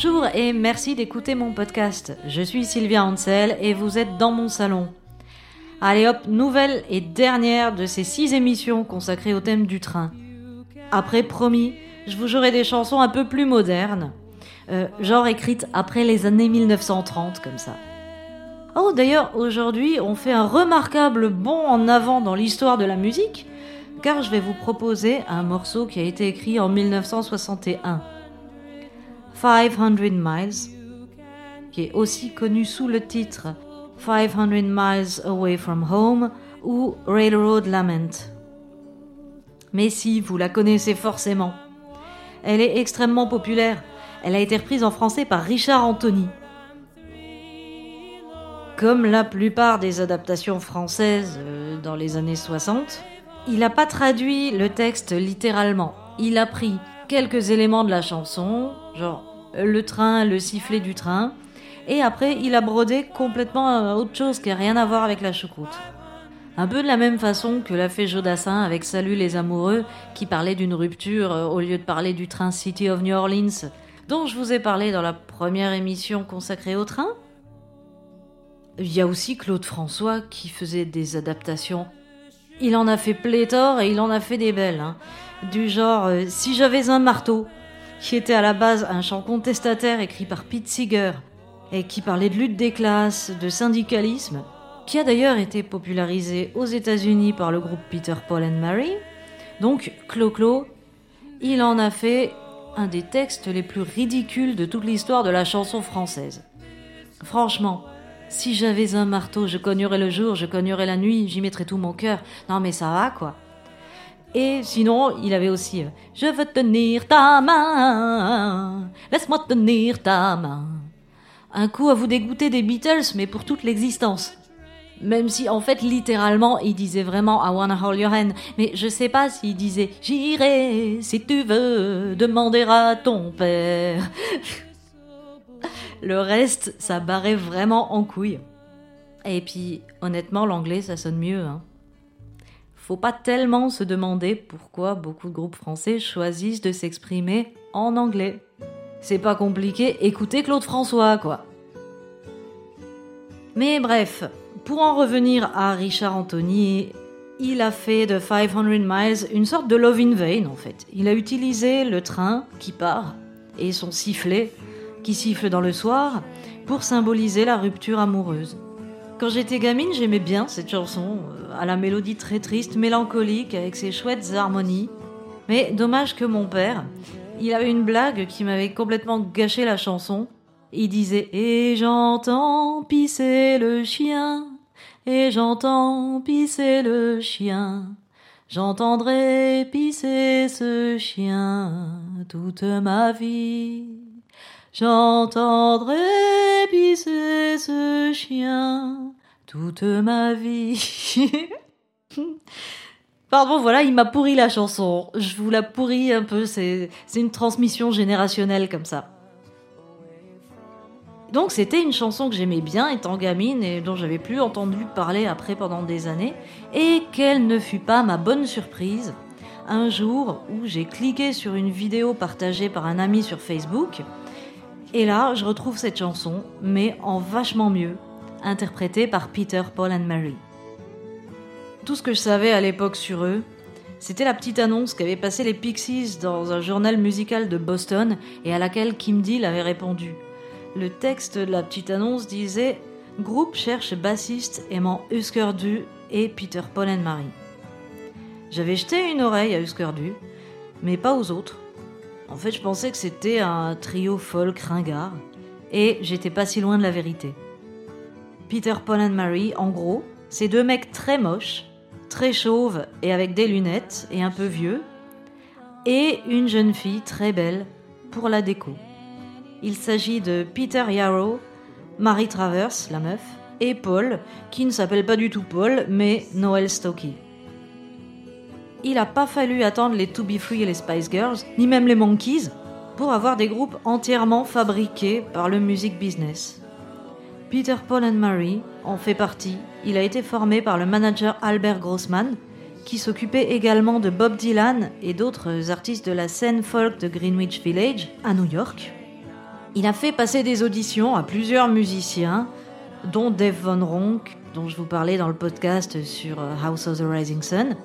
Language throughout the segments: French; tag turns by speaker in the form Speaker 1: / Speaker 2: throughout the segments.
Speaker 1: Bonjour et merci d'écouter mon podcast. Je suis Sylvia Ansel et vous êtes dans mon salon. Allez hop, nouvelle et dernière de ces six émissions consacrées au thème du train. Après, promis, je vous jouerai des chansons un peu plus modernes, euh, genre écrites après les années 1930 comme ça. Oh d'ailleurs, aujourd'hui, on fait un remarquable bond en avant dans l'histoire de la musique, car je vais vous proposer un morceau qui a été écrit en 1961. 500 Miles, qui est aussi connu sous le titre 500 Miles Away from Home ou Railroad Lament. Mais si, vous la connaissez forcément. Elle est extrêmement populaire. Elle a été reprise en français par Richard Anthony. Comme la plupart des adaptations françaises euh, dans les années 60, il n'a pas traduit le texte littéralement. Il a pris quelques éléments de la chanson, genre le train, le sifflet du train, et après il a brodé complètement autre chose qui n'a rien à voir avec la choucroute. Un peu de la même façon que l'a fait Jodassin avec Salut les amoureux, qui parlait d'une rupture euh, au lieu de parler du train City of New Orleans, dont je vous ai parlé dans la première émission consacrée au train. Il y a aussi Claude François qui faisait des adaptations. Il en a fait pléthore et il en a fait des belles. Hein. Du genre euh, Si j'avais un marteau, qui était à la base un chant contestataire écrit par Pete Seeger et qui parlait de lutte des classes, de syndicalisme, qui a d'ailleurs été popularisé aux États-Unis par le groupe Peter Paul and Mary. Donc, Clo-Clo, il en a fait un des textes les plus ridicules de toute l'histoire de la chanson française. Franchement, si j'avais un marteau, je cognerais le jour, je cognerais la nuit, j'y mettrais tout mon cœur. Non mais ça va quoi. Et sinon, il avait aussi Je veux tenir ta main, laisse-moi tenir ta main. Un coup à vous dégoûter des Beatles, mais pour toute l'existence. Même si en fait littéralement il disait vraiment I wanna hold your hand, mais je sais pas s'il disait J'irai si tu veux demander à ton père. Le reste, ça barrait vraiment en couille. Et puis honnêtement l'anglais ça sonne mieux. Hein. Faut pas tellement se demander pourquoi beaucoup de groupes français choisissent de s'exprimer en anglais. C'est pas compliqué, écoutez Claude François quoi. Mais bref, pour en revenir à Richard Anthony, il a fait de 500 Miles une sorte de love in vain en fait. Il a utilisé le train qui part et son sifflet qui siffle dans le soir pour symboliser la rupture amoureuse. Quand j'étais gamine, j'aimais bien cette chanson, euh, à la mélodie très triste, mélancolique, avec ses chouettes harmonies. Mais dommage que mon père, il avait une blague qui m'avait complètement gâché la chanson. Il disait Et j'entends pisser le chien et j'entends pisser le chien. J'entendrai pisser ce chien toute ma vie. J'entendrai pisser ce chien toute ma vie. Pardon, voilà, il m'a pourri la chanson. Je vous la pourris un peu, c'est une transmission générationnelle comme ça. Donc c'était une chanson que j'aimais bien étant gamine et dont j'avais plus entendu parler après pendant des années, et quelle ne fut pas ma bonne surprise un jour où j'ai cliqué sur une vidéo partagée par un ami sur Facebook, et là je retrouve cette chanson, mais en vachement mieux, interprétée par Peter, Paul and Mary. Tout ce que je savais à l'époque sur eux, c'était la petite annonce qu'avaient passé les Pixies dans un journal musical de Boston et à laquelle Kim Deal avait répondu. Le texte de la petite annonce disait Groupe cherche bassiste aimant Husker Du et Peter Paul and Mary. J'avais jeté une oreille à Husker Du, mais pas aux autres. En fait, je pensais que c'était un trio folk ringard, et j'étais pas si loin de la vérité. Peter Paul and Mary, en gros, c'est deux mecs très moches, très chauves et avec des lunettes et un peu vieux, et une jeune fille très belle pour la déco. Il s'agit de Peter Yarrow, Marie Travers, la meuf, et Paul, qui ne s'appelle pas du tout Paul, mais Noel Stokey. Il n'a pas fallu attendre les To Be Free et les Spice Girls, ni même les Monkeys, pour avoir des groupes entièrement fabriqués par le music business. Peter Paul and Mary en fait partie. Il a été formé par le manager Albert Grossman, qui s'occupait également de Bob Dylan et d'autres artistes de la scène folk de Greenwich Village à New York. Il a fait passer des auditions à plusieurs musiciens, dont Dave Von Ronk, dont je vous parlais dans le podcast sur euh, House of the Rising Sun,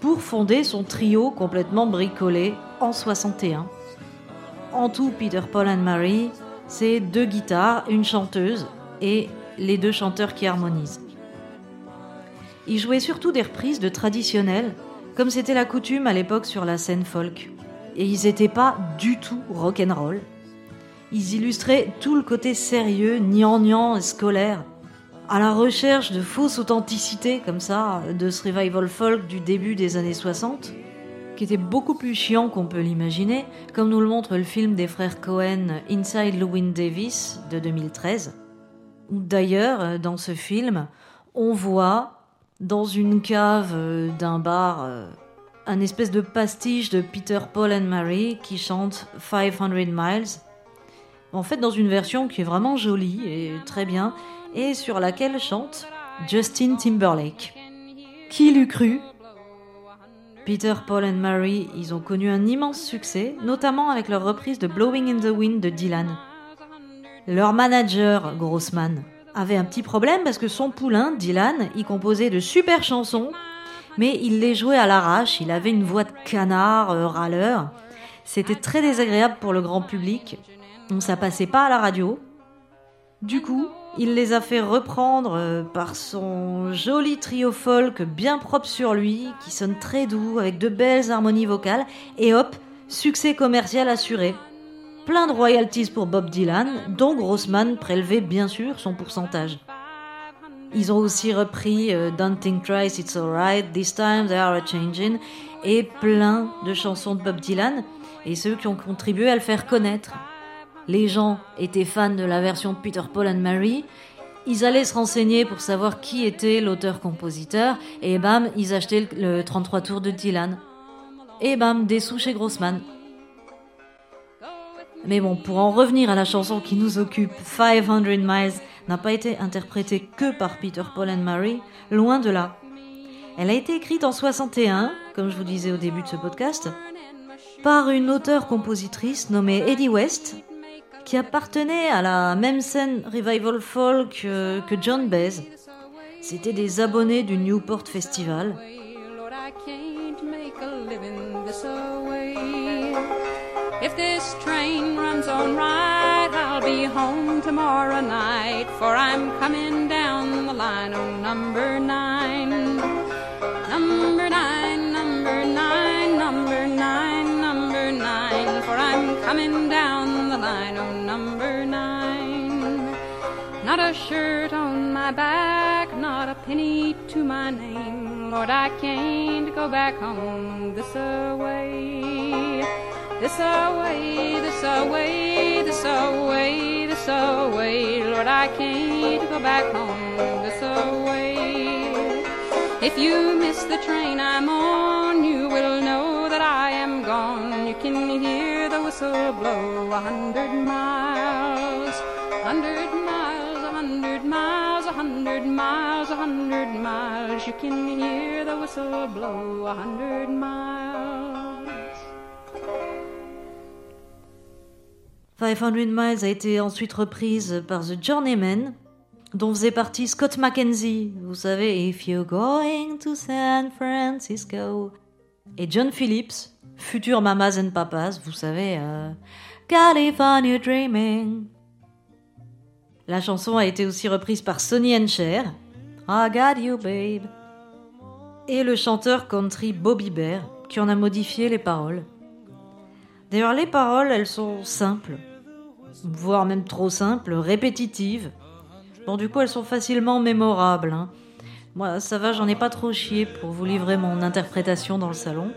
Speaker 1: pour fonder son trio complètement bricolé en 61. En tout, Peter, Paul and Mary, c'est deux guitares, une chanteuse et les deux chanteurs qui harmonisent. Il jouait surtout des reprises de traditionnels, comme c'était la coutume à l'époque sur la scène folk. Et ils n'étaient pas du tout rock'n'roll. Ils illustraient tout le côté sérieux, gnangnan et scolaire, à la recherche de fausses authenticités comme ça, de ce revival folk du début des années 60, qui était beaucoup plus chiant qu'on peut l'imaginer, comme nous le montre le film des frères Cohen Inside Llewyn Davis de 2013. D'ailleurs, dans ce film, on voit dans une cave euh, d'un bar euh, un espèce de pastiche de Peter, Paul and Mary qui chante 500 Miles. En fait, dans une version qui est vraiment jolie et très bien, et sur laquelle chante Justin Timberlake. Qui l'eût cru? Peter, Paul and Mary, ils ont connu un immense succès, notamment avec leur reprise de Blowing in the Wind de Dylan. Leur manager, Grossman, avait un petit problème parce que son poulain, Dylan, y composait de super chansons, mais il les jouait à l'arrache, il avait une voix de canard, euh, râleur. C'était très désagréable pour le grand public, donc ça passait pas à la radio. Du coup, il les a fait reprendre euh, par son joli trio folk bien propre sur lui, qui sonne très doux, avec de belles harmonies vocales, et hop, succès commercial assuré plein de royalties pour Bob Dylan, dont Grossman prélevait bien sûr son pourcentage. Ils ont aussi repris euh, Don't Think Twice, It's Alright, This Time They Are a Changing et plein de chansons de Bob Dylan et ceux qui ont contribué à le faire connaître. Les gens étaient fans de la version Peter Paul and Mary, ils allaient se renseigner pour savoir qui était l'auteur-compositeur et bam, ils achetaient le 33 tours de Dylan. Et bam, des sous chez Grossman. Mais bon, pour en revenir à la chanson qui nous occupe, 500 Miles n'a pas été interprétée que par Peter, Paul and Mary, loin de là. Elle a été écrite en 61, comme je vous disais au début de ce podcast, par une auteure-compositrice nommée Eddie West, qui appartenait à la même scène revival folk euh, que John Baez. C'était des abonnés du Newport Festival. If this train runs on right, I'll be home tomorrow night, for I'm coming down the line on number nine. Number nine, number nine, number nine, number nine, for I'm coming down the line on nine. Not a shirt on my back, not a penny to my name. Lord, I can't go back home this away. This away, this away, this away, this away. Lord, I can't go back home this away. If you miss the train I'm on, you will know that I am gone. You can hear the whistle blow a hundred miles, hundred a hundred miles, a hundred miles. You can hear the whistle blow a hundred miles. 500 Miles a été ensuite reprise par The Journeymen, dont faisait partie Scott McKenzie, vous savez, If You're Going to San Francisco, et John Phillips, futur Mamas and Papas, vous savez, euh, California Dreaming. La chanson a été aussi reprise par Sonny and I Got You Babe, et le chanteur country Bobby Bear, qui en a modifié les paroles. D'ailleurs, les paroles, elles sont simples voire même trop simples, répétitives. Bon, du coup, elles sont facilement mémorables. Hein. Moi, ça va, j'en ai pas trop chié pour vous livrer mon interprétation dans le salon.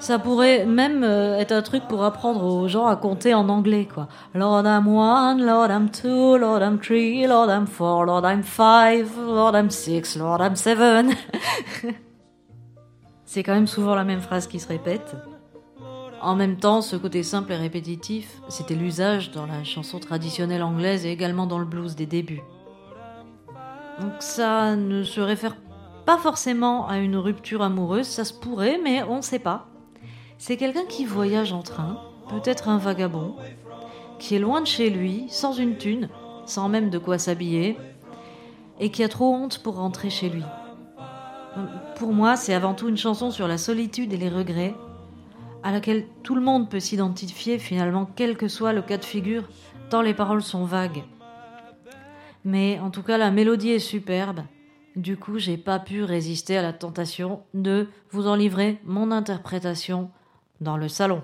Speaker 1: Ça pourrait même euh, être un truc pour apprendre aux gens à compter en anglais, quoi. Lord I'm one, Lord I'm two, Lord I'm three, Lord I'm four, Lord I'm five, Lord I'm six, Lord I'm seven. C'est quand même souvent la même phrase qui se répète. En même temps, ce côté simple et répétitif, c'était l'usage dans la chanson traditionnelle anglaise et également dans le blues des débuts. Donc ça ne se réfère pas forcément à une rupture amoureuse, ça se pourrait, mais on ne sait pas. C'est quelqu'un qui voyage en train, peut-être un vagabond, qui est loin de chez lui, sans une thune, sans même de quoi s'habiller, et qui a trop honte pour rentrer chez lui. Pour moi, c'est avant tout une chanson sur la solitude et les regrets, à laquelle tout le monde peut s'identifier finalement, quel que soit le cas de figure, tant les paroles sont vagues. Mais en tout cas, la mélodie est superbe. Du coup, j'ai pas pu résister à la tentation de vous en livrer mon interprétation dans le salon.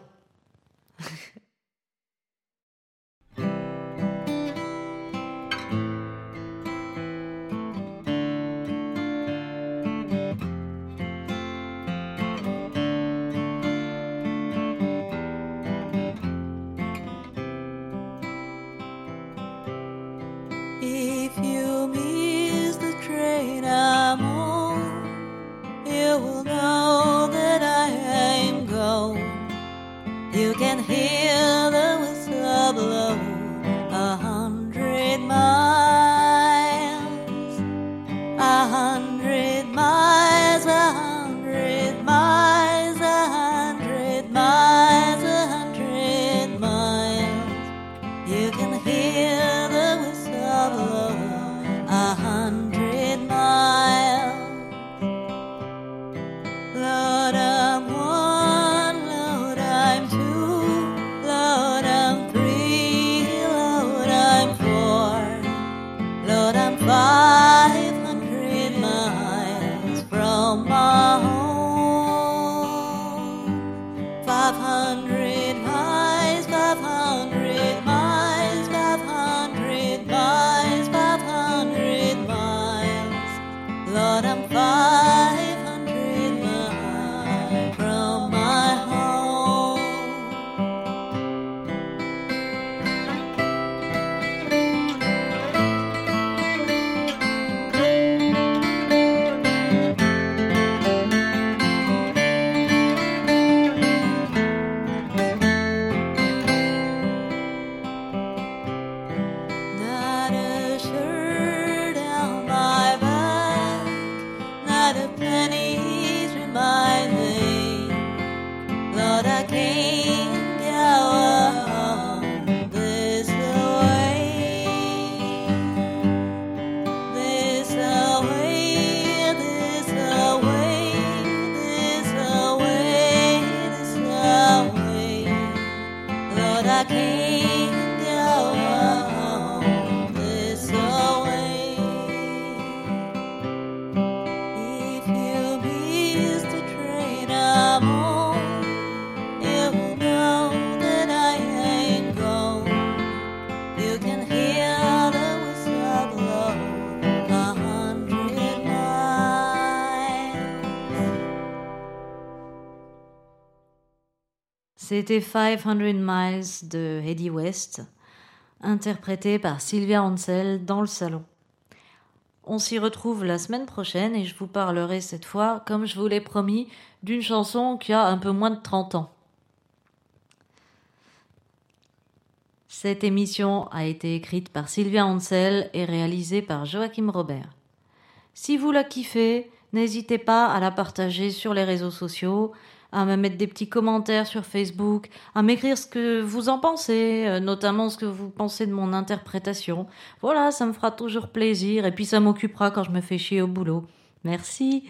Speaker 1: five hundred. C'était 500 Miles de Eddie West, interprété par Sylvia Ansel dans le salon. On s'y retrouve la semaine prochaine et je vous parlerai cette fois, comme je vous l'ai promis, d'une chanson qui a un peu moins de 30 ans. Cette émission a été écrite par Sylvia Ansel et réalisée par Joachim Robert. Si vous la kiffez, n'hésitez pas à la partager sur les réseaux sociaux à me mettre des petits commentaires sur Facebook, à m'écrire ce que vous en pensez, euh, notamment ce que vous pensez de mon interprétation. Voilà, ça me fera toujours plaisir et puis ça m'occupera quand je me fais chier au boulot. Merci.